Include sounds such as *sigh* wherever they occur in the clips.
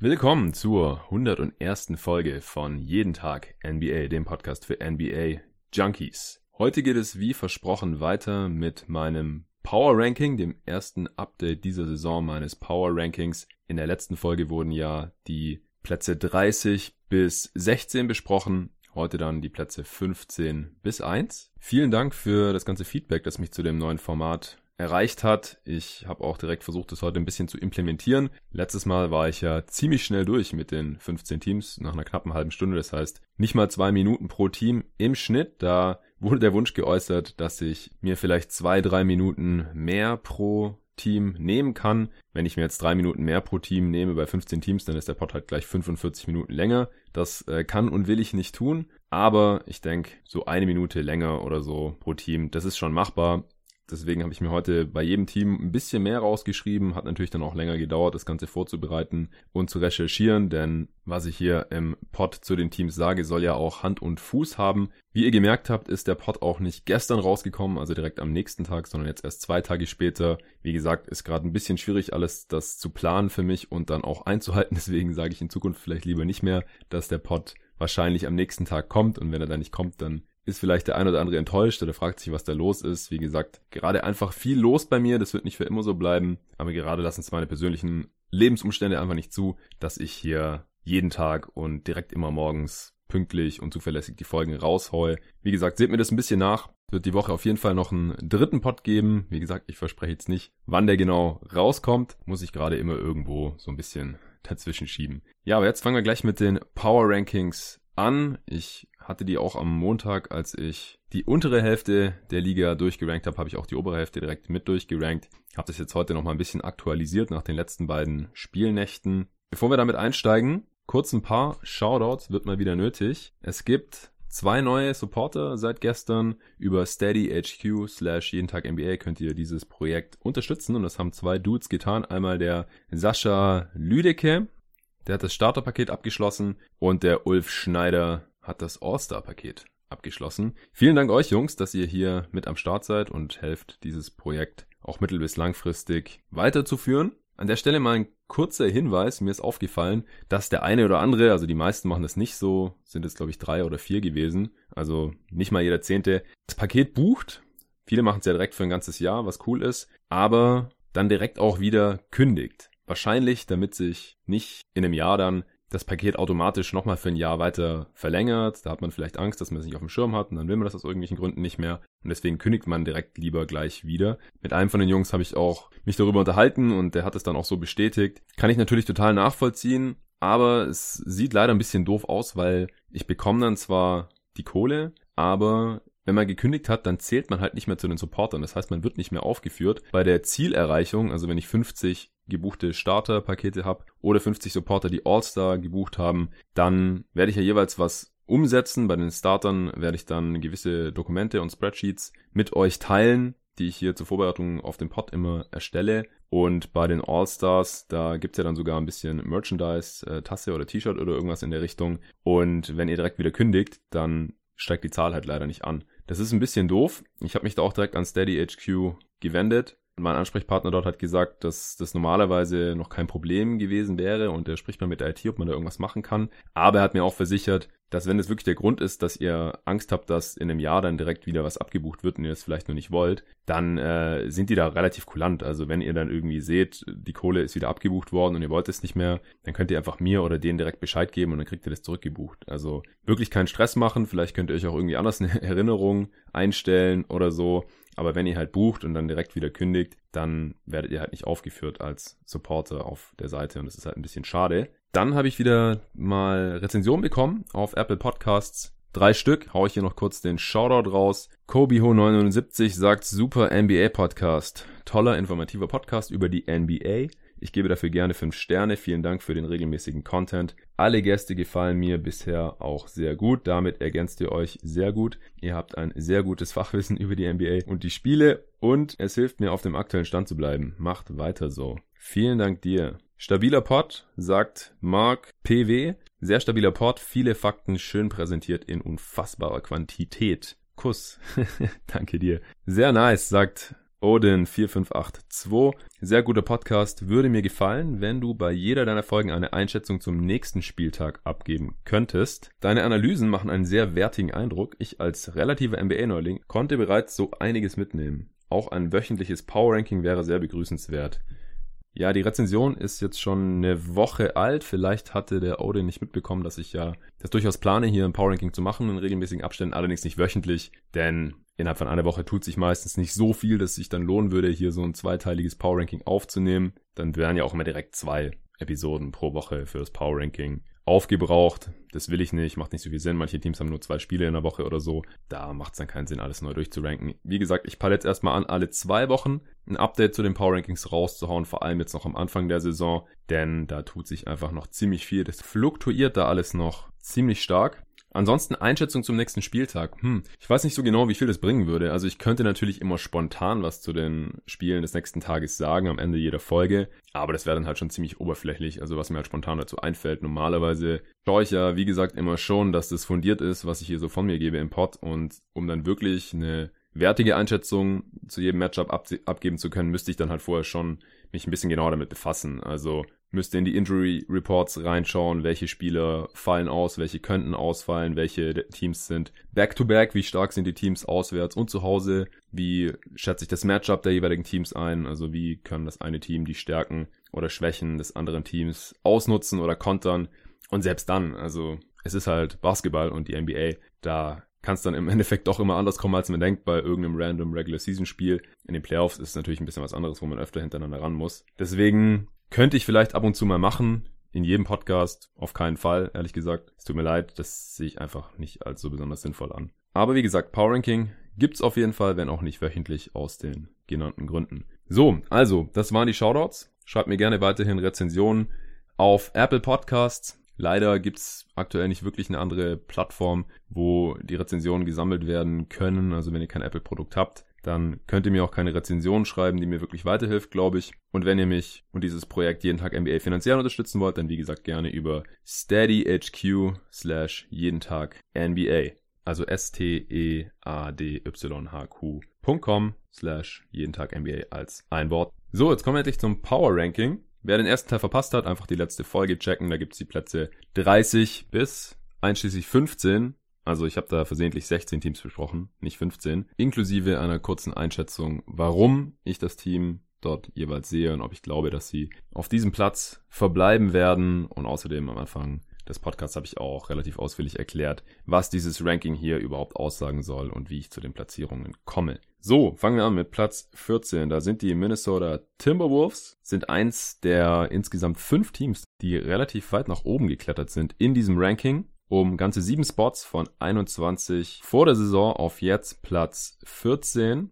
Willkommen zur 101. Folge von Jeden Tag NBA, dem Podcast für NBA Junkies. Heute geht es wie versprochen weiter mit meinem Power Ranking, dem ersten Update dieser Saison meines Power Rankings. In der letzten Folge wurden ja die Plätze 30 bis 16 besprochen. Heute dann die Plätze 15 bis 1. Vielen Dank für das ganze Feedback, das mich zu dem neuen Format erreicht hat. Ich habe auch direkt versucht, das heute ein bisschen zu implementieren. Letztes Mal war ich ja ziemlich schnell durch mit den 15 Teams nach einer knappen halben Stunde. Das heißt, nicht mal zwei Minuten pro Team im Schnitt. Da wurde der Wunsch geäußert, dass ich mir vielleicht zwei, drei Minuten mehr pro Team nehmen kann. Wenn ich mir jetzt drei Minuten mehr pro Team nehme bei 15 Teams, dann ist der Pod halt gleich 45 Minuten länger. Das äh, kann und will ich nicht tun. Aber ich denke, so eine Minute länger oder so pro Team, das ist schon machbar. Deswegen habe ich mir heute bei jedem Team ein bisschen mehr rausgeschrieben. Hat natürlich dann auch länger gedauert, das Ganze vorzubereiten und zu recherchieren, denn was ich hier im Pod zu den Teams sage, soll ja auch Hand und Fuß haben. Wie ihr gemerkt habt, ist der Pod auch nicht gestern rausgekommen, also direkt am nächsten Tag, sondern jetzt erst zwei Tage später. Wie gesagt, ist gerade ein bisschen schwierig, alles das zu planen für mich und dann auch einzuhalten. *laughs* Deswegen sage ich in Zukunft vielleicht lieber nicht mehr, dass der Pod wahrscheinlich am nächsten Tag kommt und wenn er dann nicht kommt, dann ist vielleicht der ein oder andere enttäuscht oder fragt sich, was da los ist. Wie gesagt, gerade einfach viel los bei mir. Das wird nicht für immer so bleiben. Aber gerade lassen es meine persönlichen Lebensumstände einfach nicht zu, dass ich hier jeden Tag und direkt immer morgens pünktlich und zuverlässig die Folgen raushaue. Wie gesagt, seht mir das ein bisschen nach. Wird die Woche auf jeden Fall noch einen dritten Pod geben. Wie gesagt, ich verspreche jetzt nicht, wann der genau rauskommt. Muss ich gerade immer irgendwo so ein bisschen dazwischen schieben. Ja, aber jetzt fangen wir gleich mit den Power Rankings an. Ich hatte die auch am Montag, als ich die untere Hälfte der Liga durchgerankt habe, habe ich auch die obere Hälfte direkt mit durchgerankt. Habe das jetzt heute nochmal ein bisschen aktualisiert nach den letzten beiden Spielnächten. Bevor wir damit einsteigen, kurz ein paar Shoutouts wird mal wieder nötig. Es gibt zwei neue Supporter seit gestern. Über SteadyHQ slash jeden Tag NBA könnt ihr dieses Projekt unterstützen und das haben zwei Dudes getan. Einmal der Sascha Lüdecke, der hat das Starterpaket abgeschlossen und der Ulf Schneider hat das All-Star-Paket abgeschlossen. Vielen Dank euch Jungs, dass ihr hier mit am Start seid und helft, dieses Projekt auch mittel- bis langfristig weiterzuführen. An der Stelle mal ein kurzer Hinweis. Mir ist aufgefallen, dass der eine oder andere, also die meisten machen das nicht so, sind es glaube ich drei oder vier gewesen, also nicht mal jeder Zehnte, das Paket bucht. Viele machen es ja direkt für ein ganzes Jahr, was cool ist, aber dann direkt auch wieder kündigt. Wahrscheinlich, damit sich nicht in einem Jahr dann das Paket automatisch nochmal für ein Jahr weiter verlängert. Da hat man vielleicht Angst, dass man es nicht auf dem Schirm hat und dann will man das aus irgendwelchen Gründen nicht mehr. Und deswegen kündigt man direkt lieber gleich wieder. Mit einem von den Jungs habe ich auch mich darüber unterhalten und der hat es dann auch so bestätigt. Kann ich natürlich total nachvollziehen, aber es sieht leider ein bisschen doof aus, weil ich bekomme dann zwar die Kohle, aber wenn man gekündigt hat, dann zählt man halt nicht mehr zu den Supportern. Das heißt, man wird nicht mehr aufgeführt. Bei der Zielerreichung, also wenn ich 50 gebuchte Starter-Pakete habe oder 50 Supporter, die All-Star gebucht haben, dann werde ich ja jeweils was umsetzen. Bei den Startern werde ich dann gewisse Dokumente und Spreadsheets mit euch teilen, die ich hier zur Vorbereitung auf den Pod immer erstelle. Und bei den All-Stars, da gibt's ja dann sogar ein bisschen Merchandise, äh, Tasse oder T-Shirt oder irgendwas in der Richtung. Und wenn ihr direkt wieder kündigt, dann steigt die Zahl halt leider nicht an. Das ist ein bisschen doof. Ich habe mich da auch direkt an Steady HQ gewendet mein Ansprechpartner dort hat gesagt, dass das normalerweise noch kein Problem gewesen wäre und er spricht mal mit der IT, ob man da irgendwas machen kann. Aber er hat mir auch versichert, dass wenn es wirklich der Grund ist, dass ihr Angst habt, dass in einem Jahr dann direkt wieder was abgebucht wird und ihr das vielleicht noch nicht wollt, dann äh, sind die da relativ kulant. Also wenn ihr dann irgendwie seht, die Kohle ist wieder abgebucht worden und ihr wollt es nicht mehr, dann könnt ihr einfach mir oder denen direkt Bescheid geben und dann kriegt ihr das zurückgebucht. Also wirklich keinen Stress machen. Vielleicht könnt ihr euch auch irgendwie anders eine *laughs* Erinnerung einstellen oder so. Aber wenn ihr halt bucht und dann direkt wieder kündigt, dann werdet ihr halt nicht aufgeführt als Supporter auf der Seite und das ist halt ein bisschen schade. Dann habe ich wieder mal Rezension bekommen auf Apple Podcasts. Drei Stück, hau ich hier noch kurz den Shoutout raus. Kobiho79 sagt super NBA Podcast. Toller, informativer Podcast über die NBA. Ich gebe dafür gerne 5 Sterne. Vielen Dank für den regelmäßigen Content. Alle Gäste gefallen mir bisher auch sehr gut. Damit ergänzt ihr euch sehr gut. Ihr habt ein sehr gutes Fachwissen über die NBA und die Spiele und es hilft mir auf dem aktuellen Stand zu bleiben. Macht weiter so. Vielen Dank dir. Stabiler Pod, sagt Mark PW. Sehr stabiler Pod, viele Fakten schön präsentiert in unfassbarer Quantität. Kuss. *laughs* Danke dir. Sehr nice, sagt Odin4582. Sehr guter Podcast. Würde mir gefallen, wenn du bei jeder deiner Folgen eine Einschätzung zum nächsten Spieltag abgeben könntest. Deine Analysen machen einen sehr wertigen Eindruck. Ich als relativer NBA-Neuling konnte bereits so einiges mitnehmen. Auch ein wöchentliches Power-Ranking wäre sehr begrüßenswert. Ja, die Rezension ist jetzt schon eine Woche alt. Vielleicht hatte der Odin nicht mitbekommen, dass ich ja das durchaus plane, hier ein Power Ranking zu machen in regelmäßigen Abständen, allerdings nicht wöchentlich, denn innerhalb von einer Woche tut sich meistens nicht so viel, dass sich dann lohnen würde, hier so ein zweiteiliges Power Ranking aufzunehmen. Dann wären ja auch immer direkt zwei Episoden pro Woche für das Power Ranking aufgebraucht. Das will ich nicht, macht nicht so viel Sinn. Manche Teams haben nur zwei Spiele in der Woche oder so. Da macht es dann keinen Sinn, alles neu durchzuranken. Wie gesagt, ich peile jetzt erstmal an, alle zwei Wochen ein Update zu den Power Rankings rauszuhauen, vor allem jetzt noch am Anfang der Saison, denn da tut sich einfach noch ziemlich viel. Das fluktuiert da alles noch ziemlich stark. Ansonsten Einschätzung zum nächsten Spieltag. Hm, ich weiß nicht so genau, wie viel das bringen würde. Also ich könnte natürlich immer spontan was zu den Spielen des nächsten Tages sagen am Ende jeder Folge, aber das wäre dann halt schon ziemlich oberflächlich. Also was mir halt spontan dazu einfällt. Normalerweise schaue ich ja, wie gesagt, immer schon, dass das fundiert ist, was ich hier so von mir gebe im Pod und um dann wirklich eine wertige Einschätzung zu jedem Matchup ab abgeben zu können, müsste ich dann halt vorher schon mich ein bisschen genauer damit befassen. Also müsste in die Injury Reports reinschauen, welche Spieler fallen aus, welche könnten ausfallen, welche Teams sind back-to-back, -back, wie stark sind die Teams auswärts und zu Hause, wie schätze ich das Matchup der jeweiligen Teams ein, also wie kann das eine Team die Stärken oder Schwächen des anderen Teams ausnutzen oder kontern und selbst dann, also es ist halt Basketball und die NBA, da kann es dann im *laughs* Endeffekt doch immer anders kommen, als man denkt bei irgendeinem random Regular Season Spiel. In den Playoffs ist es natürlich ein bisschen was anderes, wo man öfter hintereinander ran muss. Deswegen könnte ich vielleicht ab und zu mal machen. In jedem Podcast auf keinen Fall, ehrlich gesagt. Es tut mir leid, das sehe ich einfach nicht als so besonders sinnvoll an. Aber wie gesagt, Power Ranking gibt's auf jeden Fall, wenn auch nicht wöchentlich aus den genannten Gründen. So, also, das waren die Shoutouts. Schreibt mir gerne weiterhin Rezensionen auf Apple Podcasts. Leider gibt's aktuell nicht wirklich eine andere Plattform, wo die Rezensionen gesammelt werden können. Also wenn ihr kein Apple-Produkt habt, dann könnt ihr mir auch keine Rezension schreiben, die mir wirklich weiterhilft, glaube ich. Und wenn ihr mich und dieses Projekt jeden Tag NBA finanziell unterstützen wollt, dann wie gesagt gerne über steadyhq slash jeden Tag NBA. Also S-T-E-A-D-Y-H-Q.com slash jeden Tag NBA als ein Wort. So, jetzt kommen wir endlich zum Power Ranking. Wer den ersten Teil verpasst hat, einfach die letzte Folge checken. Da gibt's die Plätze 30 bis einschließlich 15 also ich habe da versehentlich 16 Teams besprochen, nicht 15, inklusive einer kurzen Einschätzung, warum ich das Team dort jeweils sehe und ob ich glaube, dass sie auf diesem Platz verbleiben werden. Und außerdem am Anfang des Podcasts habe ich auch relativ ausführlich erklärt, was dieses Ranking hier überhaupt aussagen soll und wie ich zu den Platzierungen komme. So, fangen wir an mit Platz 14. Da sind die Minnesota Timberwolves, sind eins der insgesamt fünf Teams, die relativ weit nach oben geklettert sind in diesem Ranking um ganze sieben Spots von 21 vor der Saison auf jetzt Platz 14.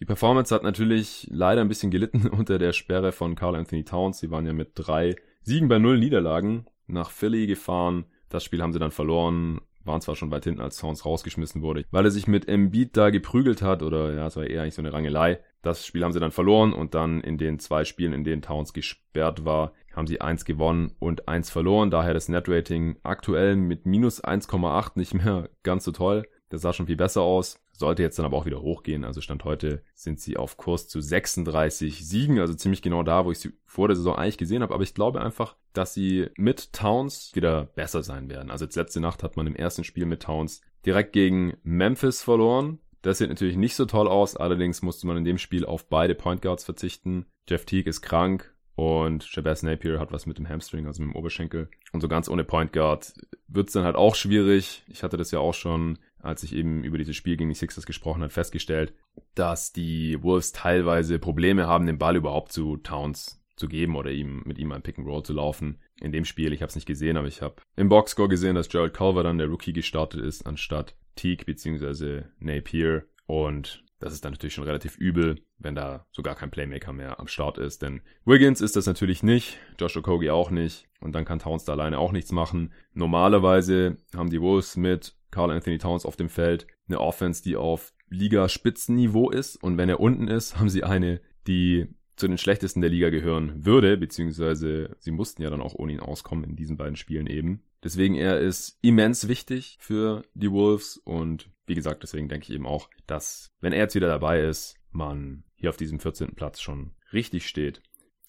Die Performance hat natürlich leider ein bisschen gelitten *laughs* unter der Sperre von Carl Anthony Towns. Sie waren ja mit drei Siegen bei null Niederlagen nach Philly gefahren. Das Spiel haben sie dann verloren, waren zwar schon weit hinten, als Towns rausgeschmissen wurde, weil er sich mit Embiid da geprügelt hat oder ja, es war eher eigentlich so eine Rangelei. Das Spiel haben sie dann verloren und dann in den zwei Spielen, in denen Towns gesperrt war, haben sie eins gewonnen und eins verloren. Daher das Netrating aktuell mit minus 1,8 nicht mehr *laughs* ganz so toll. Das sah schon viel besser aus. Sollte jetzt dann aber auch wieder hochgehen. Also Stand heute sind sie auf Kurs zu 36 Siegen. Also ziemlich genau da, wo ich sie vor der Saison eigentlich gesehen habe. Aber ich glaube einfach, dass sie mit Towns wieder besser sein werden. Also jetzt letzte Nacht hat man im ersten Spiel mit Towns direkt gegen Memphis verloren. Das sieht natürlich nicht so toll aus. Allerdings musste man in dem Spiel auf beide Point Guards verzichten. Jeff Teague ist krank. Und Shabazz Napier hat was mit dem Hamstring, also mit dem Oberschenkel. Und so ganz ohne Point Guard wird's dann halt auch schwierig. Ich hatte das ja auch schon, als ich eben über dieses Spiel gegen die Sixers gesprochen habe, festgestellt, dass die Wolves teilweise Probleme haben, den Ball überhaupt zu Towns zu geben oder ihm mit ihm ein Pick and Roll zu laufen. In dem Spiel, ich habe es nicht gesehen, aber ich habe im Boxscore gesehen, dass Gerald Culver dann der Rookie gestartet ist, anstatt Teague bzw. Napier. Und das ist dann natürlich schon relativ übel, wenn da so gar kein Playmaker mehr am Start ist. Denn Wiggins ist das natürlich nicht, Josh Okogie auch nicht. Und dann kann Towns da alleine auch nichts machen. Normalerweise haben die Wolves mit Carl Anthony Towns auf dem Feld eine Offense, die auf Liga-Spitzenniveau ist. Und wenn er unten ist, haben sie eine, die zu den schlechtesten der Liga gehören würde, beziehungsweise sie mussten ja dann auch ohne ihn auskommen in diesen beiden Spielen eben. Deswegen er ist immens wichtig für die Wolves und wie gesagt, deswegen denke ich eben auch, dass wenn er jetzt wieder dabei ist, man hier auf diesem 14. Platz schon richtig steht.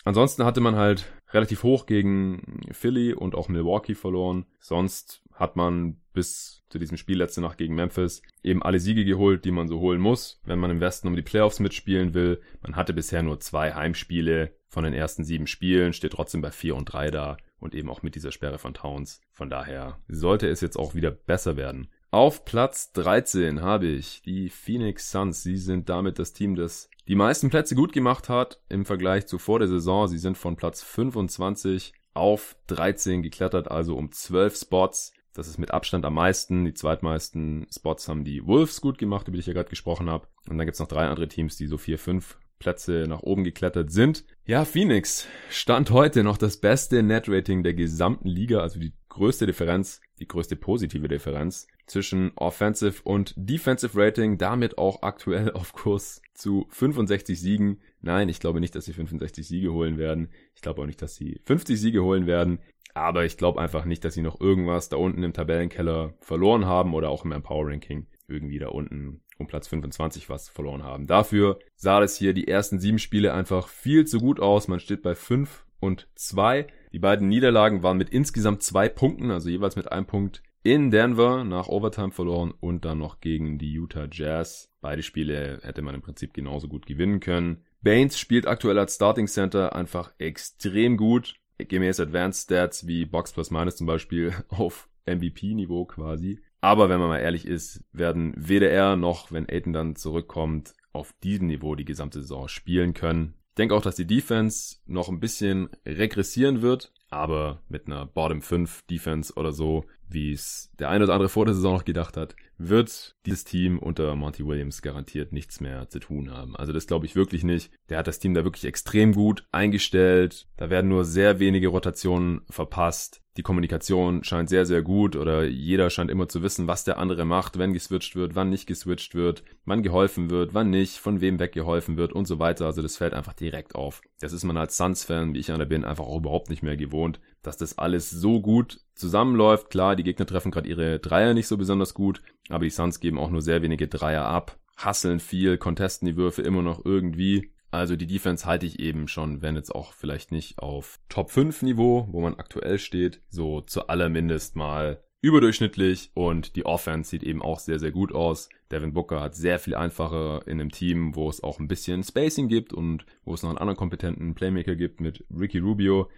Ansonsten hatte man halt relativ hoch gegen Philly und auch Milwaukee verloren. Sonst hat man bis zu diesem Spiel letzte Nacht gegen Memphis eben alle Siege geholt, die man so holen muss, wenn man im Westen um die Playoffs mitspielen will. Man hatte bisher nur zwei Heimspiele von den ersten sieben Spielen, steht trotzdem bei vier und drei da und eben auch mit dieser Sperre von Towns. Von daher sollte es jetzt auch wieder besser werden. Auf Platz 13 habe ich die Phoenix Suns. Sie sind damit das Team, das die meisten Plätze gut gemacht hat im Vergleich zu vor der Saison. Sie sind von Platz 25 auf 13 geklettert, also um 12 Spots. Das ist mit Abstand am meisten. Die zweitmeisten Spots haben die Wolves gut gemacht, über die ich ja gerade gesprochen habe. Und dann gibt's noch drei andere Teams, die so vier, fünf Plätze nach oben geklettert sind. Ja, Phoenix stand heute noch das beste Net-Rating der gesamten Liga, also die größte Differenz, die größte positive Differenz zwischen Offensive und Defensive Rating, damit auch aktuell *laughs* auf Kurs zu 65 Siegen. Nein, ich glaube nicht, dass sie 65 Siege holen werden. Ich glaube auch nicht, dass sie 50 Siege holen werden. Aber ich glaube einfach nicht, dass sie noch irgendwas da unten im Tabellenkeller verloren haben oder auch im Power Ranking irgendwie da unten um Platz 25 was verloren haben. Dafür sah es hier die ersten sieben Spiele einfach viel zu gut aus. Man steht bei 5 und 2. Die beiden Niederlagen waren mit insgesamt zwei Punkten, also jeweils mit einem Punkt in Denver nach Overtime verloren und dann noch gegen die Utah Jazz. Beide Spiele hätte man im Prinzip genauso gut gewinnen können. Baines spielt aktuell als Starting Center einfach extrem gut. Gemäß Advanced Stats wie Box Plus Minus zum Beispiel *laughs* auf MVP-Niveau quasi. Aber wenn man mal ehrlich ist, werden weder er noch, wenn Aiden dann zurückkommt, auf diesem Niveau die gesamte Saison spielen können. Ich denke auch, dass die Defense noch ein bisschen regressieren wird, aber mit einer Bottom 5 Defense oder so, wie es der eine oder andere vor der Saison noch gedacht hat, wird dieses Team unter Monty Williams garantiert nichts mehr zu tun haben. Also das glaube ich wirklich nicht. Der hat das Team da wirklich extrem gut eingestellt. Da werden nur sehr wenige Rotationen verpasst. Die Kommunikation scheint sehr, sehr gut oder jeder scheint immer zu wissen, was der andere macht, wenn geswitcht wird, wann nicht geswitcht wird, wann geholfen wird, wann nicht, von wem weggeholfen wird und so weiter. Also das fällt einfach direkt auf. Das ist man als Suns-Fan, wie ich einer bin, einfach auch überhaupt nicht mehr gewohnt, dass das alles so gut zusammenläuft. Klar, die Gegner treffen gerade ihre Dreier nicht so besonders gut, aber die Suns geben auch nur sehr wenige Dreier ab, hasseln viel, contesten die Würfe immer noch irgendwie. Also die Defense halte ich eben schon, wenn jetzt auch vielleicht nicht auf Top 5 Niveau, wo man aktuell steht, so zu allermindest mal überdurchschnittlich und die Offense sieht eben auch sehr, sehr gut aus. Devin Booker hat sehr viel einfacher in einem Team, wo es auch ein bisschen Spacing gibt und wo es noch einen anderen kompetenten Playmaker gibt mit Ricky Rubio.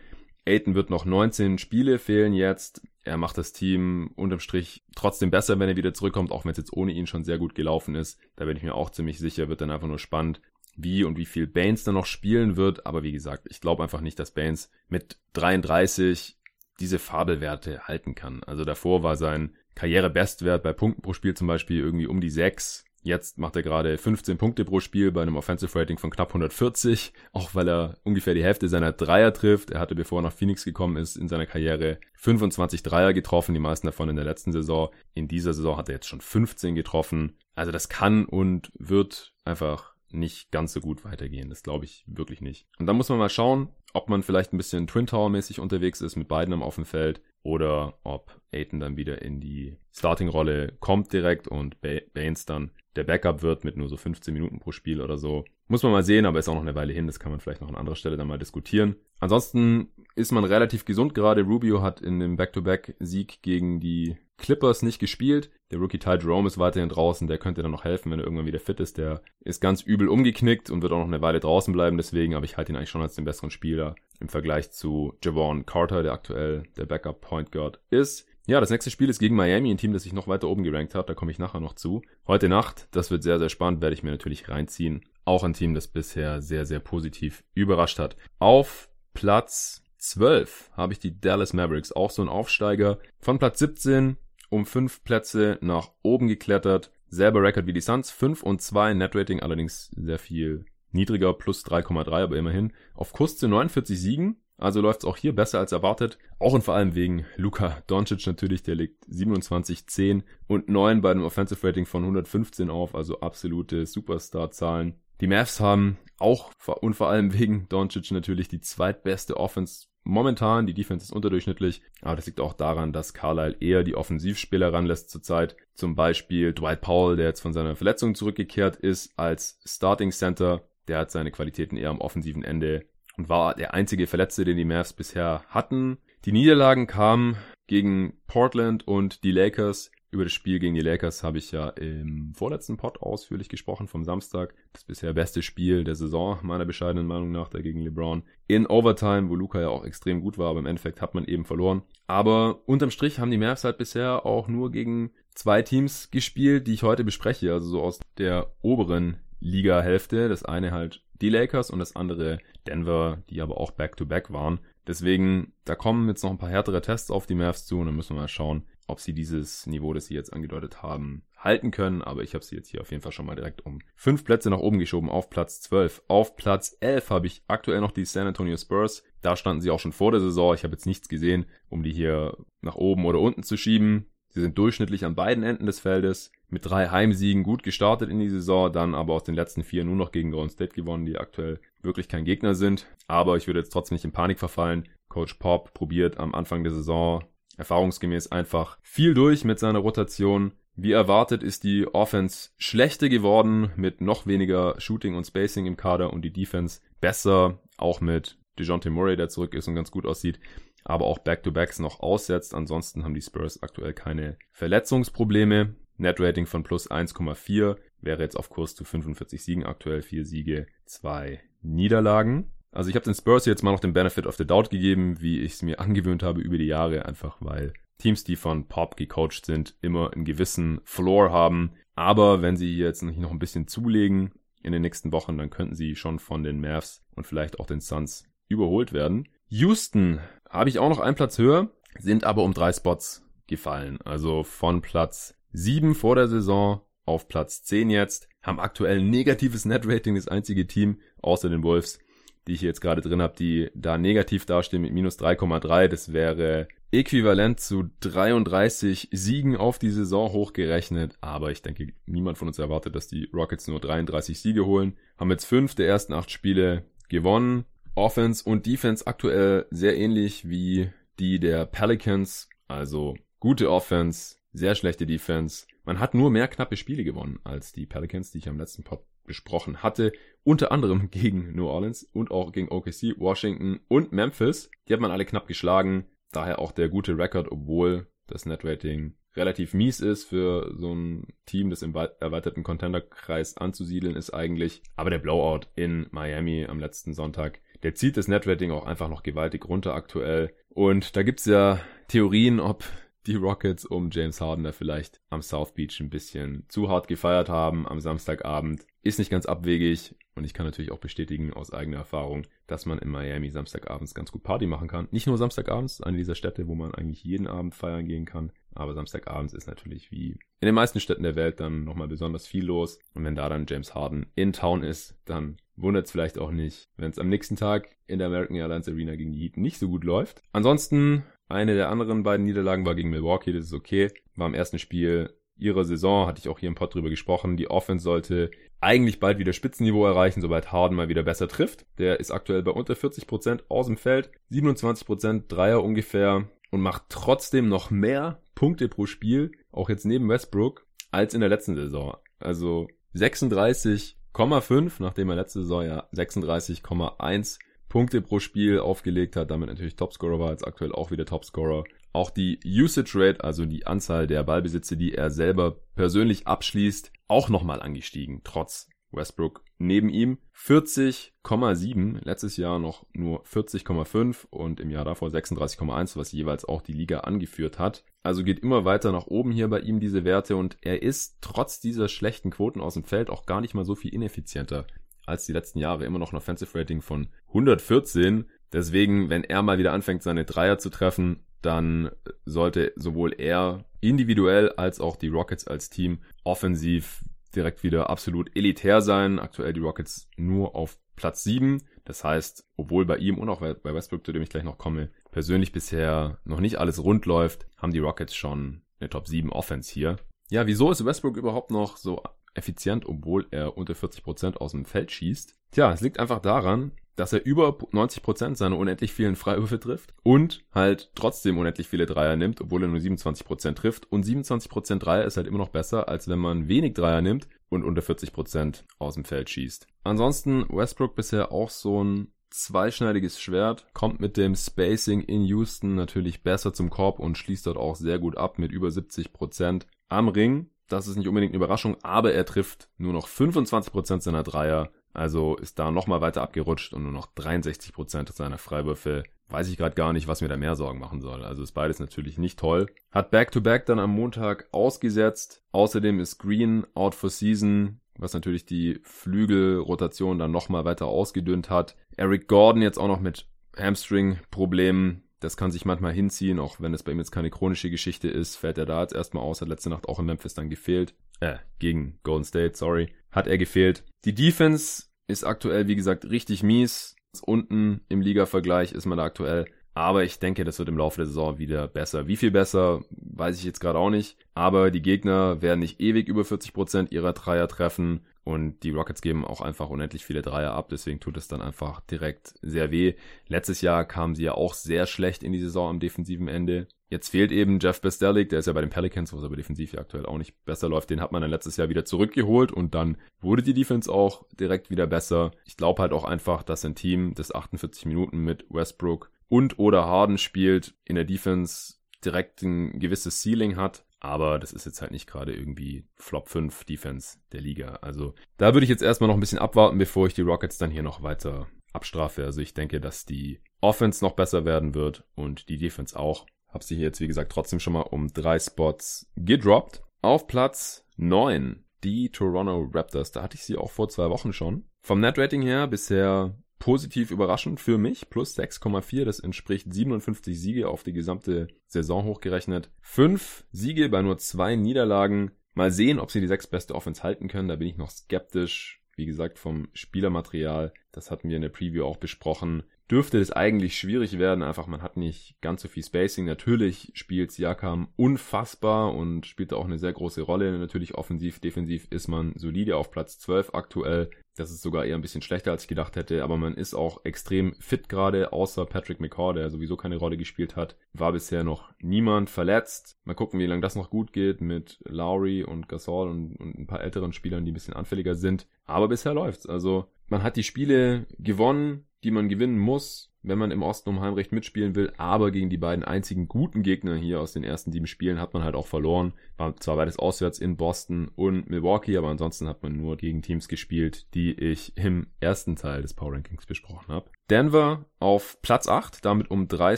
Aiton wird noch 19 Spiele fehlen jetzt. Er macht das Team unterm Strich trotzdem besser, wenn er wieder zurückkommt, auch wenn es jetzt ohne ihn schon sehr gut gelaufen ist. Da bin ich mir auch ziemlich sicher, wird dann einfach nur spannend, wie und wie viel Baines dann noch spielen wird. Aber wie gesagt, ich glaube einfach nicht, dass Baines mit 33 diese Fabelwerte halten kann. Also davor war sein Karrierebestwert bei Punkten pro Spiel zum Beispiel irgendwie um die 6. Jetzt macht er gerade 15 Punkte pro Spiel bei einem Offensive Rating von knapp 140, auch weil er ungefähr die Hälfte seiner Dreier trifft. Er hatte, bevor er nach Phoenix gekommen ist, in seiner Karriere 25 Dreier getroffen, die meisten davon in der letzten Saison. In dieser Saison hat er jetzt schon 15 getroffen. Also das kann und wird einfach nicht ganz so gut weitergehen. Das glaube ich wirklich nicht. Und dann muss man mal schauen, ob man vielleicht ein bisschen Twin Tower mäßig unterwegs ist mit beiden am Offenfeld oder ob Aiton dann wieder in die Starting-Rolle kommt direkt und Baines dann der Backup wird mit nur so 15 Minuten pro Spiel oder so. Muss man mal sehen, aber ist auch noch eine Weile hin. Das kann man vielleicht noch an anderer Stelle dann mal diskutieren. Ansonsten ist man relativ gesund gerade. Rubio hat in dem Back-to-Back-Sieg gegen die Clippers nicht gespielt. Der Rookie Ty Jerome ist weiterhin draußen. Der könnte dann noch helfen, wenn er irgendwann wieder fit ist. Der ist ganz übel umgeknickt und wird auch noch eine Weile draußen bleiben. Deswegen, aber ich halte ihn eigentlich schon als den besseren Spieler im Vergleich zu Javon Carter, der aktuell der Backup Point Guard ist. Ja, das nächste Spiel ist gegen Miami, ein Team, das sich noch weiter oben gerankt hat. Da komme ich nachher noch zu. Heute Nacht, das wird sehr, sehr spannend, werde ich mir natürlich reinziehen. Auch ein Team, das bisher sehr, sehr positiv überrascht hat. Auf Platz 12 habe ich die Dallas Mavericks, auch so ein Aufsteiger. Von Platz 17 um fünf Plätze nach oben geklettert. Selber Rekord wie die Suns, 5 und 2 Netrating, allerdings sehr viel niedriger, plus 3,3, aber immerhin. Auf Kurs zu 49 Siegen, also läuft es auch hier besser als erwartet. Auch und vor allem wegen Luka Doncic natürlich, der legt 27, 10 und 9 bei einem Offensive Rating von 115 auf, also absolute Superstar-Zahlen. Die Mavs haben auch und vor allem wegen Doncic natürlich die zweitbeste Offense momentan. Die Defense ist unterdurchschnittlich, aber das liegt auch daran, dass Carlisle eher die Offensivspieler ranlässt zurzeit. Zum Beispiel Dwight Powell, der jetzt von seiner Verletzung zurückgekehrt ist als Starting Center Der hat seine Qualitäten eher am offensiven Ende und war der einzige Verletzte, den die Mavs bisher hatten. Die Niederlagen kamen gegen Portland und die Lakers. Über das Spiel gegen die Lakers habe ich ja im vorletzten Pod ausführlich gesprochen vom Samstag. Das bisher beste Spiel der Saison, meiner bescheidenen Meinung nach, dagegen LeBron. In Overtime, wo Luca ja auch extrem gut war, aber im Endeffekt hat man eben verloren. Aber unterm Strich haben die Mavs halt bisher auch nur gegen zwei Teams gespielt, die ich heute bespreche, also so aus der oberen Liga-Hälfte. Das eine halt die Lakers und das andere Denver, die aber auch Back-to-Back -back waren. Deswegen, da kommen jetzt noch ein paar härtere Tests auf die Mavs zu und dann müssen wir mal schauen, ob sie dieses Niveau, das sie jetzt angedeutet haben, halten können. Aber ich habe sie jetzt hier auf jeden Fall schon mal direkt um fünf Plätze nach oben geschoben auf Platz 12. Auf Platz 11 habe ich aktuell noch die San Antonio Spurs. Da standen sie auch schon vor der Saison. Ich habe jetzt nichts gesehen, um die hier nach oben oder unten zu schieben. Sie sind durchschnittlich an beiden Enden des Feldes. Mit drei Heimsiegen gut gestartet in die Saison, dann aber aus den letzten vier nur noch gegen Golden State gewonnen, die aktuell wirklich kein Gegner sind. Aber ich würde jetzt trotzdem nicht in Panik verfallen. Coach Pop probiert am Anfang der Saison erfahrungsgemäß einfach viel durch mit seiner Rotation. Wie erwartet ist die Offense schlechter geworden mit noch weniger Shooting und Spacing im Kader und die Defense besser, auch mit DeJounte Murray, der zurück ist und ganz gut aussieht aber auch Back-to-Backs noch aussetzt. Ansonsten haben die Spurs aktuell keine Verletzungsprobleme. Net-Rating von plus 1,4 wäre jetzt auf Kurs zu 45 Siegen aktuell, 4 Siege, 2 Niederlagen. Also ich habe den Spurs jetzt mal noch den Benefit of the Doubt gegeben, wie ich es mir angewöhnt habe über die Jahre, einfach weil Teams, die von Pop gecoacht sind, immer einen gewissen Floor haben. Aber wenn sie jetzt noch ein bisschen zulegen in den nächsten Wochen, dann könnten sie schon von den Mavs und vielleicht auch den Suns überholt werden. Houston habe ich auch noch einen Platz höher, sind aber um drei Spots gefallen. Also von Platz 7 vor der Saison auf Platz 10 jetzt, haben aktuell negatives Net-Rating, das einzige Team außer den Wolves, die ich hier jetzt gerade drin habe, die da negativ dastehen mit minus 3,3. Das wäre äquivalent zu 33 Siegen auf die Saison hochgerechnet. Aber ich denke, niemand von uns erwartet, dass die Rockets nur 33 Siege holen. Haben jetzt fünf der ersten acht Spiele gewonnen. Offense und Defense aktuell sehr ähnlich wie die der Pelicans. Also gute Offense, sehr schlechte Defense. Man hat nur mehr knappe Spiele gewonnen als die Pelicans, die ich am letzten Pod besprochen hatte. Unter anderem *laughs* gegen New Orleans und auch gegen OKC, Washington und Memphis. Die hat man alle knapp geschlagen. Daher auch der gute Rekord, obwohl das Netrating relativ mies ist für so ein Team, das im erweiterten Contenderkreis anzusiedeln ist eigentlich. Aber der Blowout in Miami am letzten Sonntag der zieht das Netrating auch einfach noch gewaltig runter aktuell. Und da gibt's ja Theorien, ob die Rockets um James Harden da vielleicht am South Beach ein bisschen zu hart gefeiert haben am Samstagabend. Ist nicht ganz abwegig und ich kann natürlich auch bestätigen aus eigener Erfahrung, dass man in Miami Samstagabends ganz gut Party machen kann. Nicht nur Samstagabends, eine dieser Städte, wo man eigentlich jeden Abend feiern gehen kann, aber Samstagabends ist natürlich wie in den meisten Städten der Welt dann nochmal besonders viel los und wenn da dann James Harden in Town ist, dann wundert es vielleicht auch nicht, wenn es am nächsten Tag in der American Airlines Arena gegen die Heat nicht so gut läuft. Ansonsten, eine der anderen beiden Niederlagen war gegen Milwaukee, das ist okay. War im ersten Spiel ihrer Saison, hatte ich auch hier im Pod drüber gesprochen. Die Offense sollte eigentlich bald wieder Spitzenniveau erreichen, sobald Harden mal wieder besser trifft. Der ist aktuell bei unter 40% aus dem Feld, 27% Dreier ungefähr und macht trotzdem noch mehr Punkte pro Spiel, auch jetzt neben Westbrook, als in der letzten Saison. Also 36 36,5, nachdem er letzte Saison ja 36,1 Punkte pro Spiel aufgelegt hat, damit natürlich Topscorer war, jetzt aktuell auch wieder Topscorer. Auch die Usage Rate, also die Anzahl der Ballbesitze, die er selber persönlich abschließt, auch nochmal angestiegen, trotz Westbrook neben ihm 40,7, letztes Jahr noch nur 40,5 und im Jahr davor 36,1, was jeweils auch die Liga angeführt hat. Also geht immer weiter nach oben hier bei ihm diese Werte und er ist trotz dieser schlechten Quoten aus dem Feld auch gar nicht mal so viel ineffizienter als die letzten Jahre. Immer noch ein Offensive Rating von 114. Deswegen, wenn er mal wieder anfängt, seine Dreier zu treffen, dann sollte sowohl er individuell als auch die Rockets als Team offensiv direkt wieder absolut elitär sein. Aktuell die Rockets nur auf Platz 7. Das heißt, obwohl bei ihm und auch bei Westbrook, zu dem ich gleich noch komme, persönlich bisher noch nicht alles rund läuft, haben die Rockets schon eine Top 7 Offense hier. Ja, wieso ist Westbrook überhaupt noch so effizient, obwohl er unter 40% aus dem Feld schießt? Tja, es liegt einfach daran, dass er über 90% seiner unendlich vielen Freiwürfe trifft und halt trotzdem unendlich viele Dreier nimmt, obwohl er nur 27% trifft. Und 27% Dreier ist halt immer noch besser, als wenn man wenig Dreier nimmt und unter 40% aus dem Feld schießt. Ansonsten Westbrook bisher auch so ein zweischneidiges Schwert, kommt mit dem Spacing in Houston natürlich besser zum Korb und schließt dort auch sehr gut ab mit über 70% am Ring. Das ist nicht unbedingt eine Überraschung, aber er trifft nur noch 25% seiner Dreier. Also ist da nochmal weiter abgerutscht und nur noch 63% seiner Freiwürfe. Weiß ich gerade gar nicht, was mir da mehr Sorgen machen soll. Also ist beides natürlich nicht toll. Hat Back-to-Back -back dann am Montag ausgesetzt. Außerdem ist Green out for season, was natürlich die Flügelrotation dann nochmal weiter ausgedünnt hat. Eric Gordon jetzt auch noch mit Hamstring-Problemen. Das kann sich manchmal hinziehen, auch wenn es bei ihm jetzt keine chronische Geschichte ist, fällt er da jetzt erstmal aus, hat letzte Nacht auch in Memphis dann gefehlt. Äh, gegen Golden State, sorry. Hat er gefehlt. Die Defense ist aktuell, wie gesagt, richtig mies. Unten im Liga-Vergleich ist man da aktuell. Aber ich denke, das wird im Laufe der Saison wieder besser. Wie viel besser, weiß ich jetzt gerade auch nicht. Aber die Gegner werden nicht ewig über 40 Prozent ihrer Dreier treffen. Und die Rockets geben auch einfach unendlich viele Dreier ab, deswegen tut es dann einfach direkt sehr weh. Letztes Jahr kamen sie ja auch sehr schlecht in die Saison am defensiven Ende. Jetzt fehlt eben Jeff Bestelik, der ist ja bei den Pelicans, wo es aber defensiv ja aktuell auch nicht besser läuft. Den hat man dann letztes Jahr wieder zurückgeholt und dann wurde die Defense auch direkt wieder besser. Ich glaube halt auch einfach, dass ein Team, das 48 Minuten mit Westbrook und oder Harden spielt, in der Defense direkt ein gewisses Ceiling hat aber das ist jetzt halt nicht gerade irgendwie Flop 5 Defense der Liga. Also da würde ich jetzt erstmal noch ein bisschen abwarten, bevor ich die Rockets dann hier noch weiter abstrafe. Also ich denke, dass die Offense noch besser werden wird und die Defense auch. Hab sie hier jetzt, wie gesagt, trotzdem schon mal um drei Spots gedroppt. Auf Platz 9 die Toronto Raptors. Da hatte ich sie auch vor zwei Wochen schon. Vom Net-Rating her bisher positiv überraschend für mich. Plus 6,4, das entspricht 57 Siege auf die gesamte Saison hochgerechnet. Fünf Siege bei nur zwei Niederlagen. Mal sehen, ob sie die sechs beste Offense halten können. Da bin ich noch skeptisch. Wie gesagt, vom Spielermaterial, das hatten wir in der Preview auch besprochen, dürfte es eigentlich schwierig werden. Einfach, man hat nicht ganz so viel Spacing. Natürlich spielt Siakam unfassbar und spielt auch eine sehr große Rolle. Natürlich offensiv, defensiv ist man solide auf Platz 12 aktuell. Das ist sogar eher ein bisschen schlechter, als ich gedacht hätte, aber man ist auch extrem fit gerade, außer Patrick McCaw, der sowieso keine Rolle gespielt hat. War bisher noch niemand verletzt. Mal gucken, wie lange das noch gut geht mit Lowry und Gasol und, und ein paar älteren Spielern, die ein bisschen anfälliger sind. Aber bisher läuft's. Also man hat die Spiele gewonnen, die man gewinnen muss wenn man im Osten um Heimrecht mitspielen will. Aber gegen die beiden einzigen guten Gegner hier aus den ersten sieben Spielen hat man halt auch verloren. War zwar beides auswärts in Boston und Milwaukee, aber ansonsten hat man nur gegen Teams gespielt, die ich im ersten Teil des Power Rankings besprochen habe. Denver auf Platz 8, damit um drei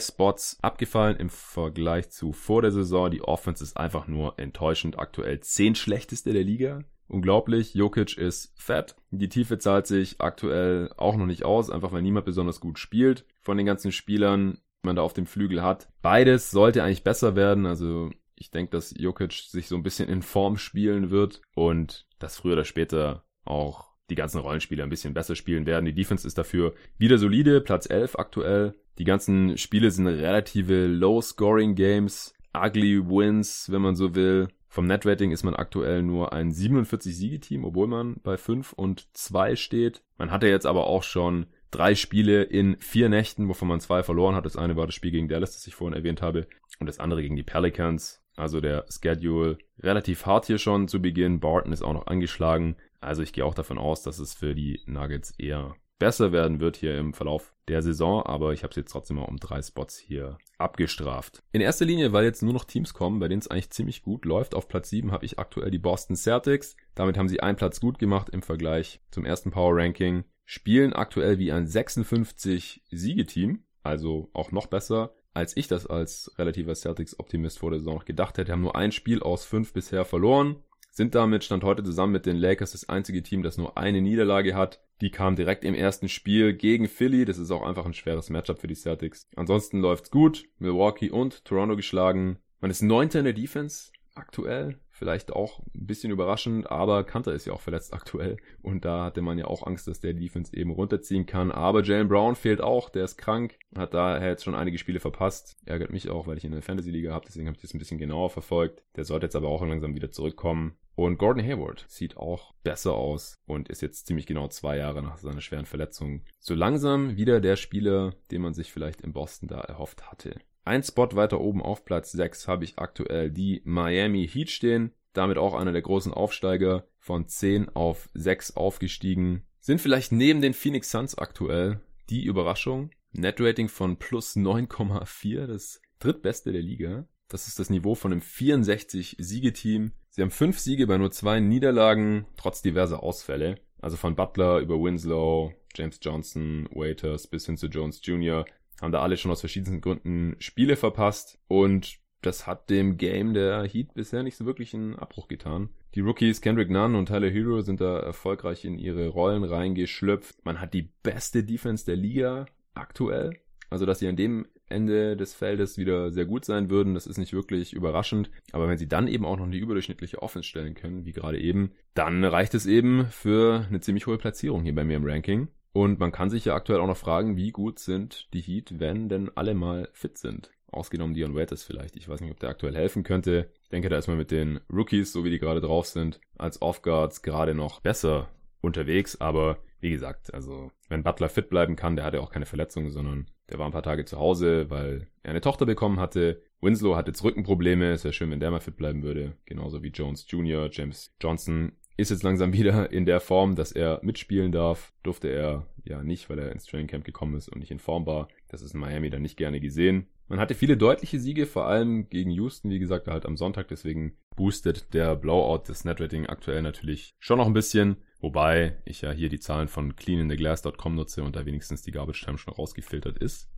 Spots abgefallen im Vergleich zu vor der Saison. Die Offense ist einfach nur enttäuschend. Aktuell zehn schlechteste der Liga. Unglaublich, Jokic ist fett. Die Tiefe zahlt sich aktuell auch noch nicht aus, einfach weil niemand besonders gut spielt. Von den ganzen Spielern, die man da auf dem Flügel hat. Beides sollte eigentlich besser werden. Also ich denke, dass Jokic sich so ein bisschen in Form spielen wird und dass früher oder später auch die ganzen Rollenspieler ein bisschen besser spielen werden. Die Defense ist dafür wieder solide, Platz 11 aktuell. Die ganzen Spiele sind relative Low-Scoring-Games, ugly Wins, wenn man so will. Vom Netrating ist man aktuell nur ein 47-Siege-Team, obwohl man bei 5 und 2 steht. Man hatte jetzt aber auch schon drei Spiele in vier Nächten, wovon man zwei verloren hat. Das eine war das Spiel gegen Dallas, das ich vorhin erwähnt habe, und das andere gegen die Pelicans. Also der Schedule relativ hart hier schon zu Beginn. Barton ist auch noch angeschlagen. Also ich gehe auch davon aus, dass es für die Nuggets eher besser werden wird hier im Verlauf der Saison, aber ich habe es jetzt trotzdem mal um drei Spots hier abgestraft. In erster Linie, weil jetzt nur noch Teams kommen, bei denen es eigentlich ziemlich gut läuft. Auf Platz 7 habe ich aktuell die Boston Celtics. Damit haben sie einen Platz gut gemacht im Vergleich zum ersten Power Ranking. Spielen aktuell wie ein 56 Siegeteam, also auch noch besser als ich das als relativer Celtics-Optimist vor der Saison noch gedacht hätte. Haben nur ein Spiel aus fünf bisher verloren sind damit Stand heute zusammen mit den Lakers das einzige Team, das nur eine Niederlage hat. Die kam direkt im ersten Spiel gegen Philly. Das ist auch einfach ein schweres Matchup für die Celtics. Ansonsten läuft's gut. Milwaukee und Toronto geschlagen. Man ist Neunter in der Defense aktuell. Vielleicht auch ein bisschen überraschend, aber Kanter ist ja auch verletzt aktuell und da hatte man ja auch Angst, dass der Defense eben runterziehen kann. Aber Jalen Brown fehlt auch, der ist krank, hat daher jetzt schon einige Spiele verpasst. Ärgert mich auch, weil ich ihn in der Fantasy-Liga habe, deswegen habe ich das ein bisschen genauer verfolgt. Der sollte jetzt aber auch langsam wieder zurückkommen. Und Gordon Hayward sieht auch besser aus und ist jetzt ziemlich genau zwei Jahre nach seiner schweren Verletzung so langsam wieder der Spieler, den man sich vielleicht in Boston da erhofft hatte. Ein Spot weiter oben auf Platz 6 habe ich aktuell die Miami Heat stehen. Damit auch einer der großen Aufsteiger von 10 auf 6 aufgestiegen. Sind vielleicht neben den Phoenix Suns aktuell die Überraschung. Netrating von plus 9,4, das drittbeste der Liga. Das ist das Niveau von einem 64-Siegeteam. Sie haben fünf Siege bei nur zwei Niederlagen, trotz diverser Ausfälle. Also von Butler über Winslow, James Johnson, Waiters bis hin zu Jones Jr haben da alle schon aus verschiedensten Gründen Spiele verpasst und das hat dem Game der Heat bisher nicht so wirklich einen Abbruch getan. Die Rookies Kendrick Nunn und Tyler Hero sind da erfolgreich in ihre Rollen reingeschlüpft. Man hat die beste Defense der Liga aktuell. Also, dass sie an dem Ende des Feldes wieder sehr gut sein würden, das ist nicht wirklich überraschend. Aber wenn sie dann eben auch noch eine überdurchschnittliche Offense stellen können, wie gerade eben, dann reicht es eben für eine ziemlich hohe Platzierung hier bei mir im Ranking. Und man kann sich ja aktuell auch noch fragen, wie gut sind die Heat, wenn denn alle mal fit sind. Ausgenommen Dion Waiters vielleicht. Ich weiß nicht, ob der aktuell helfen könnte. Ich denke, da ist man mit den Rookies, so wie die gerade drauf sind, als Offguards gerade noch besser unterwegs. Aber wie gesagt, also wenn Butler fit bleiben kann, der hatte auch keine Verletzungen, sondern der war ein paar Tage zu Hause, weil er eine Tochter bekommen hatte. Winslow hatte jetzt Rückenprobleme. Es wäre schön, wenn der mal fit bleiben würde. Genauso wie Jones Jr., James Johnson ist jetzt langsam wieder in der Form, dass er mitspielen darf. Durfte er ja nicht, weil er ins Training Camp gekommen ist und nicht in Form war. Das ist in Miami dann nicht gerne gesehen. Man hatte viele deutliche Siege, vor allem gegen Houston, wie gesagt, halt am Sonntag. Deswegen boostet der Blowout des Netrating aktuell natürlich schon noch ein bisschen. Wobei ich ja hier die Zahlen von cleanindtheglass.com nutze und da wenigstens die Garbage Time schon rausgefiltert ist.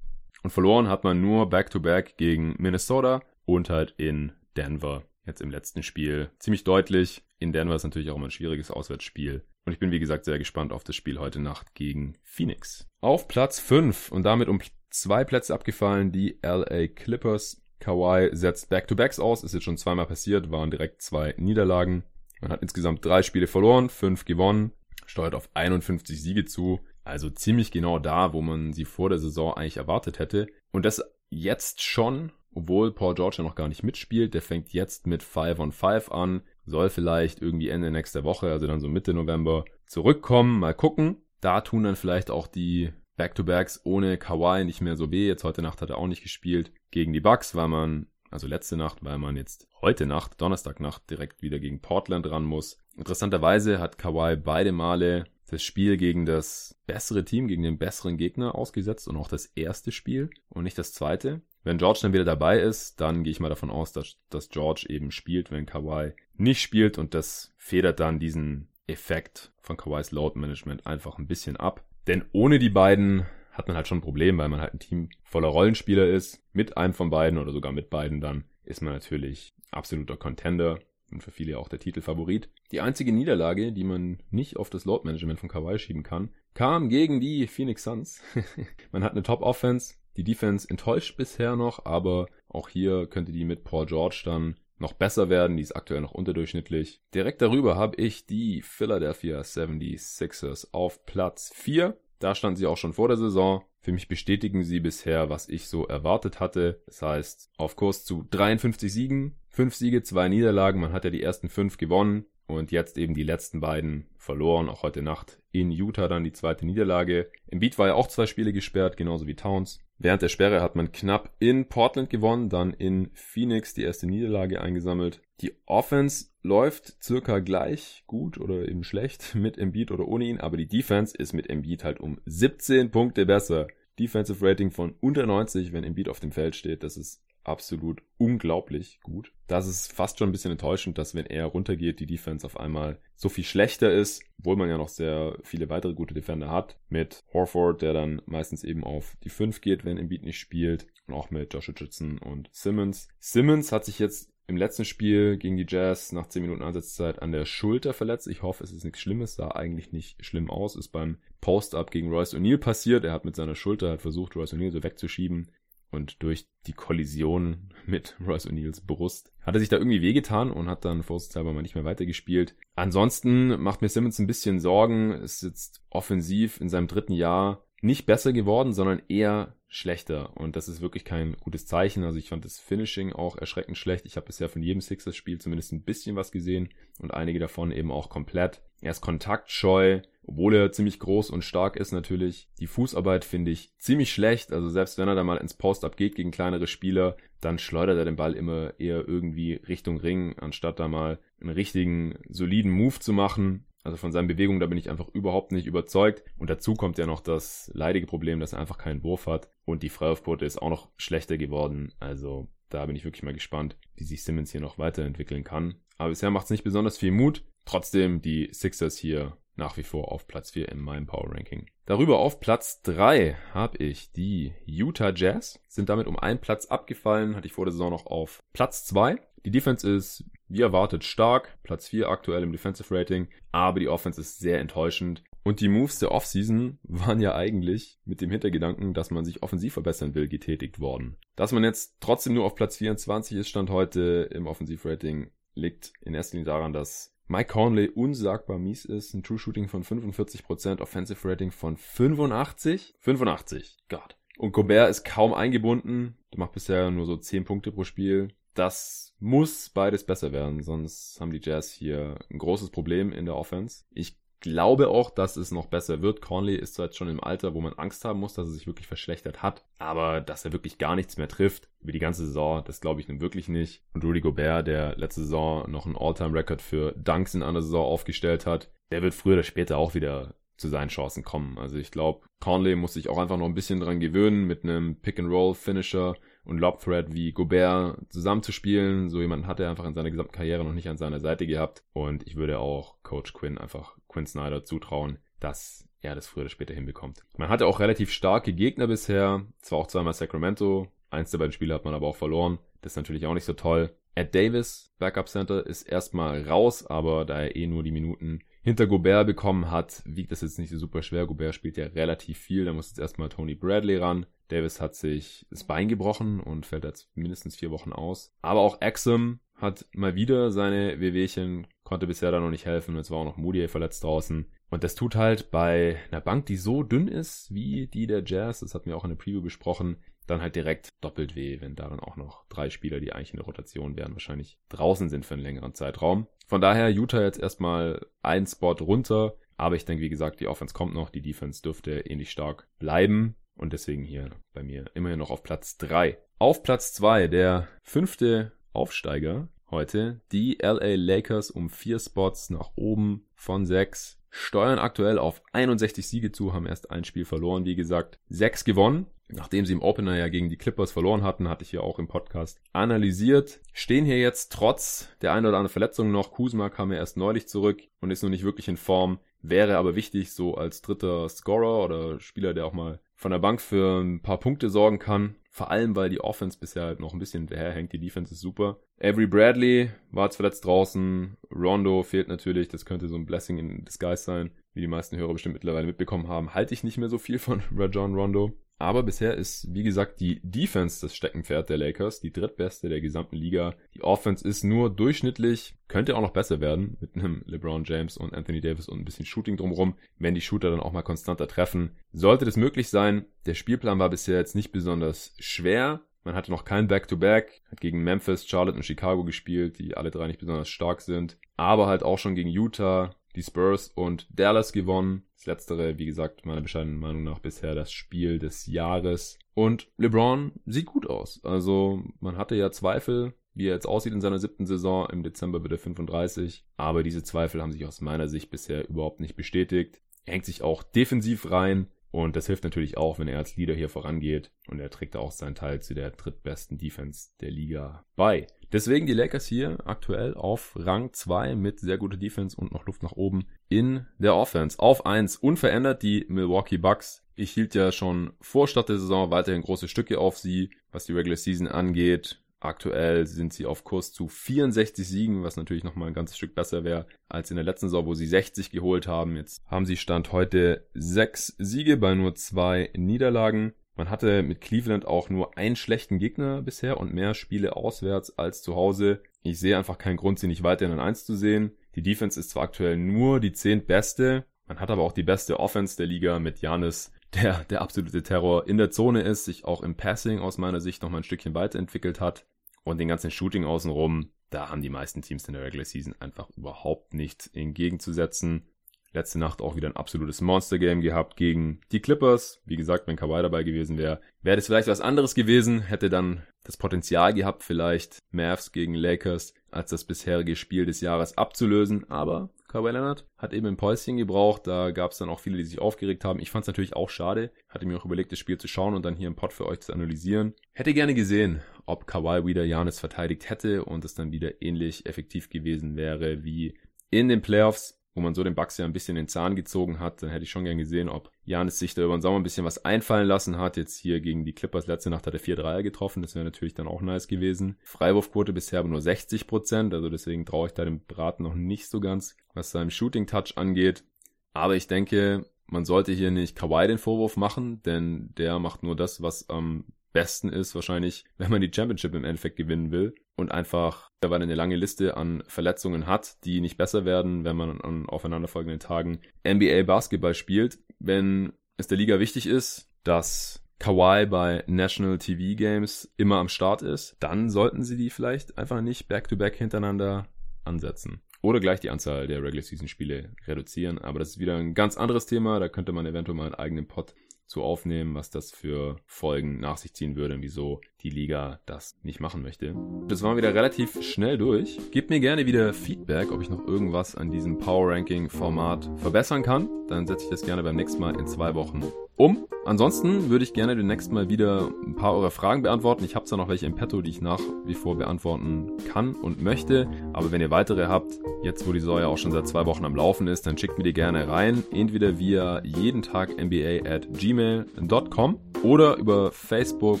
Und verloren hat man nur Back-to-Back -back gegen Minnesota und halt in Denver jetzt im letzten Spiel ziemlich deutlich. In Denver ist natürlich auch immer ein schwieriges Auswärtsspiel. Und ich bin, wie gesagt, sehr gespannt auf das Spiel heute Nacht gegen Phoenix. Auf Platz 5 und damit um zwei Plätze abgefallen, die LA Clippers. Kawhi setzt Back-to-Backs aus, ist jetzt schon zweimal passiert, waren direkt zwei Niederlagen. Man hat insgesamt drei Spiele verloren, fünf gewonnen, steuert auf 51 Siege zu. Also ziemlich genau da, wo man sie vor der Saison eigentlich erwartet hätte. Und das jetzt schon obwohl Paul George ja noch gar nicht mitspielt. Der fängt jetzt mit 5 on 5 an, soll vielleicht irgendwie Ende nächster Woche, also dann so Mitte November, zurückkommen. Mal gucken. Da tun dann vielleicht auch die Back-to-Backs ohne Kawhi nicht mehr so weh. Jetzt heute Nacht hat er auch nicht gespielt. Gegen die Bucks, weil man, also letzte Nacht, weil man jetzt heute Nacht, Donnerstagnacht direkt wieder gegen Portland ran muss. Interessanterweise hat Kawhi beide Male das Spiel gegen das bessere Team, gegen den besseren Gegner ausgesetzt und auch das erste Spiel und nicht das zweite. Wenn George dann wieder dabei ist, dann gehe ich mal davon aus, dass, dass George eben spielt, wenn Kawhi nicht spielt und das federt dann diesen Effekt von Kawhis Load Management einfach ein bisschen ab. Denn ohne die beiden hat man halt schon ein Problem, weil man halt ein Team voller Rollenspieler ist. Mit einem von beiden oder sogar mit beiden dann ist man natürlich absoluter Contender und für viele auch der Titelfavorit. Die einzige Niederlage, die man nicht auf das Load Management von Kawhi schieben kann, kam gegen die Phoenix Suns. *laughs* man hat eine Top Offense, die Defense enttäuscht bisher noch, aber auch hier könnte die mit Paul George dann noch besser werden. Die ist aktuell noch unterdurchschnittlich. Direkt darüber habe ich die Philadelphia 76ers auf Platz 4. Da standen sie auch schon vor der Saison. Für mich bestätigen sie bisher, was ich so erwartet hatte. Das heißt, auf Kurs zu 53 Siegen, 5 Siege, 2 Niederlagen. Man hat ja die ersten 5 gewonnen und jetzt eben die letzten beiden verloren, auch heute Nacht in Utah dann die zweite Niederlage. Im Beat war ja auch zwei Spiele gesperrt, genauso wie Towns. Während der Sperre hat man knapp in Portland gewonnen, dann in Phoenix die erste Niederlage eingesammelt. Die Offense läuft circa gleich gut oder eben schlecht *laughs* mit Embiid oder ohne ihn, aber die Defense ist mit Embiid halt um 17 Punkte besser. Defensive Rating von unter 90, wenn Embiid auf dem Feld steht, das ist absolut unglaublich gut. Das ist fast schon ein bisschen enttäuschend, dass wenn er runtergeht, die Defense auf einmal so viel schlechter ist, obwohl man ja noch sehr viele weitere gute Defender hat. Mit Horford, der dann meistens eben auf die 5 geht, wenn Embiid nicht spielt. Und auch mit Josh Richardson und Simmons. Simmons hat sich jetzt im letzten Spiel gegen die Jazz nach 10 Minuten Einsatzzeit an der Schulter verletzt. Ich hoffe, es ist nichts Schlimmes, sah eigentlich nicht schlimm aus. Ist beim Post-Up gegen Royce O'Neal passiert. Er hat mit seiner Schulter halt versucht, Royce O'Neal so wegzuschieben und durch die Kollision mit *laughs* Royce O'Neills Brust hat er sich da irgendwie wehgetan und hat dann vorsichtshalber mal nicht mehr weitergespielt. Ansonsten macht mir Simmons ein bisschen Sorgen. Ist jetzt offensiv in seinem dritten Jahr nicht besser geworden, sondern eher schlechter. Und das ist wirklich kein gutes Zeichen. Also ich fand das Finishing auch erschreckend schlecht. Ich habe bisher von jedem Sixers-Spiel zumindest ein bisschen was gesehen und einige davon eben auch komplett. Er ist kontaktscheu, obwohl er ziemlich groß und stark ist natürlich. Die Fußarbeit finde ich ziemlich schlecht. Also selbst wenn er da mal ins Post-Up geht gegen kleinere Spieler, dann schleudert er den Ball immer eher irgendwie Richtung Ring, anstatt da mal einen richtigen, soliden Move zu machen. Also von seinen Bewegungen, da bin ich einfach überhaupt nicht überzeugt. Und dazu kommt ja noch das leidige Problem, dass er einfach keinen Wurf hat. Und die Freiwurfquote ist auch noch schlechter geworden. Also da bin ich wirklich mal gespannt, wie sich Simmons hier noch weiterentwickeln kann. Aber bisher macht es nicht besonders viel Mut. Trotzdem die Sixers hier nach wie vor auf Platz 4 in meinem Power Ranking. Darüber auf Platz 3 habe ich die Utah Jazz. Sind damit um einen Platz abgefallen. Hatte ich vor der Saison noch auf Platz 2. Die Defense ist wie erwartet stark, Platz 4 aktuell im Defensive Rating, aber die Offense ist sehr enttäuschend. Und die Moves der Offseason *laughs* waren ja eigentlich mit dem Hintergedanken, dass man sich offensiv verbessern will, getätigt worden. Dass man jetzt trotzdem nur auf Platz 24 ist, stand heute im Offensivrating, liegt in erster Linie daran, dass Mike Conley unsagbar mies ist. Ein True Shooting von 45%, Offensive Rating von 85. 85, Gott. Und Gobert ist kaum eingebunden. Der macht bisher nur so 10 Punkte pro Spiel das muss beides besser werden, sonst haben die Jazz hier ein großes Problem in der Offense. Ich glaube auch, dass es noch besser wird. Conley ist zwar jetzt schon im Alter, wo man Angst haben muss, dass er sich wirklich verschlechtert hat, aber dass er wirklich gar nichts mehr trifft über die ganze Saison, das glaube ich nun wirklich nicht. Und Rudy Gobert, der letzte Saison noch einen All-Time-Record für Dunks in einer Saison aufgestellt hat, der wird früher oder später auch wieder zu seinen Chancen kommen. Also ich glaube, Conley muss sich auch einfach noch ein bisschen dran gewöhnen, mit einem Pick-and-Roll-Finisher und Lob-Thread wie Gobert zusammenzuspielen. So jemanden hat er einfach in seiner gesamten Karriere noch nicht an seiner Seite gehabt. Und ich würde auch Coach Quinn einfach Quinn Snyder zutrauen, dass er das früher oder später hinbekommt. Man hatte auch relativ starke Gegner bisher. Zwar auch zweimal Sacramento. Eins der beiden Spiele hat man aber auch verloren. Das ist natürlich auch nicht so toll. Ed Davis, Backup Center, ist erstmal raus, aber da er eh nur die Minuten hinter Gobert bekommen hat, wiegt das jetzt nicht so super schwer. Gobert spielt ja relativ viel, da muss jetzt erstmal Tony Bradley ran. Davis hat sich das Bein gebrochen und fällt jetzt mindestens vier Wochen aus. Aber auch Exum hat mal wieder seine Wehwehchen, konnte bisher da noch nicht helfen. Jetzt war auch noch Moody verletzt draußen. Und das tut halt bei einer Bank, die so dünn ist wie die der Jazz, das hatten wir auch in der Preview besprochen, dann halt direkt doppelt weh, wenn da dann auch noch drei Spieler, die eigentlich in der Rotation wären, wahrscheinlich draußen sind für einen längeren Zeitraum. Von daher Utah jetzt erstmal ein Spot runter, aber ich denke, wie gesagt, die Offense kommt noch, die Defense dürfte ähnlich stark bleiben und deswegen hier bei mir immerhin noch auf Platz drei. Auf Platz zwei der fünfte Aufsteiger heute, die LA Lakers um vier Spots nach oben von sechs steuern aktuell auf 61 Siege zu, haben erst ein Spiel verloren, wie gesagt, sechs gewonnen. Nachdem sie im Opener ja gegen die Clippers verloren hatten, hatte ich hier auch im Podcast analysiert. Stehen hier jetzt trotz der ein oder anderen Verletzung noch. Kuzma kam ja erst neulich zurück und ist noch nicht wirklich in Form. Wäre aber wichtig, so als dritter Scorer oder Spieler, der auch mal von der Bank für ein paar Punkte sorgen kann. Vor allem, weil die Offense bisher halt noch ein bisschen hinterherhängt. Die Defense ist super. Avery Bradley war jetzt verletzt draußen. Rondo fehlt natürlich. Das könnte so ein Blessing in Disguise sein, wie die meisten Hörer bestimmt mittlerweile mitbekommen haben. Halte ich nicht mehr so viel von *laughs* Rajon Rondo. Aber bisher ist, wie gesagt, die Defense das Steckenpferd der Lakers, die drittbeste der gesamten Liga. Die Offense ist nur durchschnittlich, könnte auch noch besser werden mit einem LeBron James und Anthony Davis und ein bisschen Shooting drumherum, wenn die Shooter dann auch mal konstanter treffen. Sollte das möglich sein, der Spielplan war bisher jetzt nicht besonders schwer. Man hatte noch kein Back-to-Back, -Back, hat gegen Memphis, Charlotte und Chicago gespielt, die alle drei nicht besonders stark sind. Aber halt auch schon gegen Utah, die Spurs und Dallas gewonnen. Das letztere, wie gesagt, meiner bescheidenen Meinung nach bisher das Spiel des Jahres. Und LeBron sieht gut aus. Also man hatte ja Zweifel, wie er jetzt aussieht in seiner siebten Saison. Im Dezember wird er 35. Aber diese Zweifel haben sich aus meiner Sicht bisher überhaupt nicht bestätigt. Er hängt sich auch defensiv rein. Und das hilft natürlich auch, wenn er als Leader hier vorangeht. Und er trägt auch seinen Teil zu der drittbesten Defense der Liga bei. Deswegen die Lakers hier aktuell auf Rang 2 mit sehr guter Defense und noch Luft nach oben in der Offense. Auf 1 unverändert die Milwaukee Bucks. Ich hielt ja schon vor Start der Saison weiterhin große Stücke auf sie, was die Regular Season angeht. Aktuell sind sie auf Kurs zu 64 Siegen, was natürlich nochmal ein ganzes Stück besser wäre als in der letzten Saison, wo sie 60 geholt haben. Jetzt haben sie Stand heute sechs Siege bei nur zwei Niederlagen. Man hatte mit Cleveland auch nur einen schlechten Gegner bisher und mehr Spiele auswärts als zu Hause. Ich sehe einfach keinen Grund, sie nicht weiterhin in 1 zu sehen. Die Defense ist zwar aktuell nur die zehntbeste, man hat aber auch die beste Offense der Liga mit Janis, der der absolute Terror in der Zone ist, sich auch im Passing aus meiner Sicht noch mal ein Stückchen weiterentwickelt hat und den ganzen Shooting außenrum, da haben die meisten Teams in der Regular Season einfach überhaupt nichts entgegenzusetzen. Letzte Nacht auch wieder ein absolutes Monster-Game gehabt gegen die Clippers. Wie gesagt, wenn Kawhi dabei gewesen wäre, wäre das vielleicht was anderes gewesen, hätte dann das Potenzial gehabt, vielleicht Mavs gegen Lakers als das bisherige Spiel des Jahres abzulösen. Aber Kawhi Leonard hat eben ein Päuschen gebraucht. Da gab es dann auch viele, die sich aufgeregt haben. Ich fand es natürlich auch schade. Hatte mir auch überlegt, das Spiel zu schauen und dann hier im Pod für euch zu analysieren. Hätte gerne gesehen, ob Kawhi wieder Janis verteidigt hätte und es dann wieder ähnlich effektiv gewesen wäre wie in den Playoffs wo man so den Bucks ja ein bisschen den Zahn gezogen hat, dann hätte ich schon gern gesehen, ob Janis sich da über den Sommer ein bisschen was einfallen lassen hat. Jetzt hier gegen die Clippers letzte Nacht hat er 4 Dreier getroffen, das wäre natürlich dann auch nice gewesen. Freiwurfquote bisher aber nur 60 Prozent, also deswegen traue ich da dem Braten noch nicht so ganz, was seinem Shooting Touch angeht. Aber ich denke, man sollte hier nicht Kawhi den Vorwurf machen, denn der macht nur das, was am besten ist wahrscheinlich, wenn man die Championship im Endeffekt gewinnen will und einfach, weil er eine lange Liste an Verletzungen hat, die nicht besser werden, wenn man an aufeinanderfolgenden Tagen NBA Basketball spielt. Wenn es der Liga wichtig ist, dass Kawhi bei National TV Games immer am Start ist, dann sollten sie die vielleicht einfach nicht back-to-back -back hintereinander ansetzen. Oder gleich die Anzahl der Regular Season Spiele reduzieren. Aber das ist wieder ein ganz anderes Thema. Da könnte man eventuell mal einen eigenen Pod zu aufnehmen, was das für Folgen nach sich ziehen würde und wieso die Liga das nicht machen möchte. Das war wieder relativ schnell durch. Gebt mir gerne wieder Feedback, ob ich noch irgendwas an diesem Power Ranking Format verbessern kann. Dann setze ich das gerne beim nächsten Mal in zwei Wochen um. Ansonsten würde ich gerne demnächst mal wieder ein paar eurer Fragen beantworten. Ich habe zwar noch welche im Petto, die ich nach wie vor beantworten kann und möchte. Aber wenn ihr weitere habt, jetzt wo die Säue auch schon seit zwei Wochen am Laufen ist, dann schickt mir die gerne rein. Entweder via jeden Tag NBA at gmail.com oder über Facebook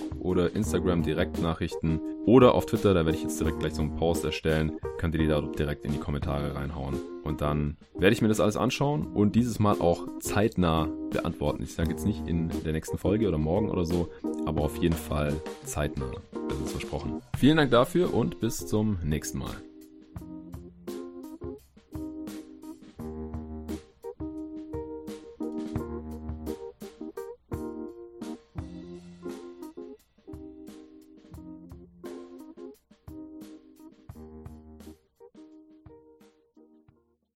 oder Instagram Direktnachrichten oder auf Twitter, da werde ich jetzt direkt gleich so einen Post erstellen, könnt ihr die da direkt in die Kommentare reinhauen. Und dann werde ich mir das alles anschauen und dieses Mal auch zeitnah beantworten. Ich sage jetzt nicht in der nächsten Folge oder morgen oder so, aber auf jeden Fall zeitnah. Das ist versprochen. Vielen Dank dafür und bis zum nächsten Mal.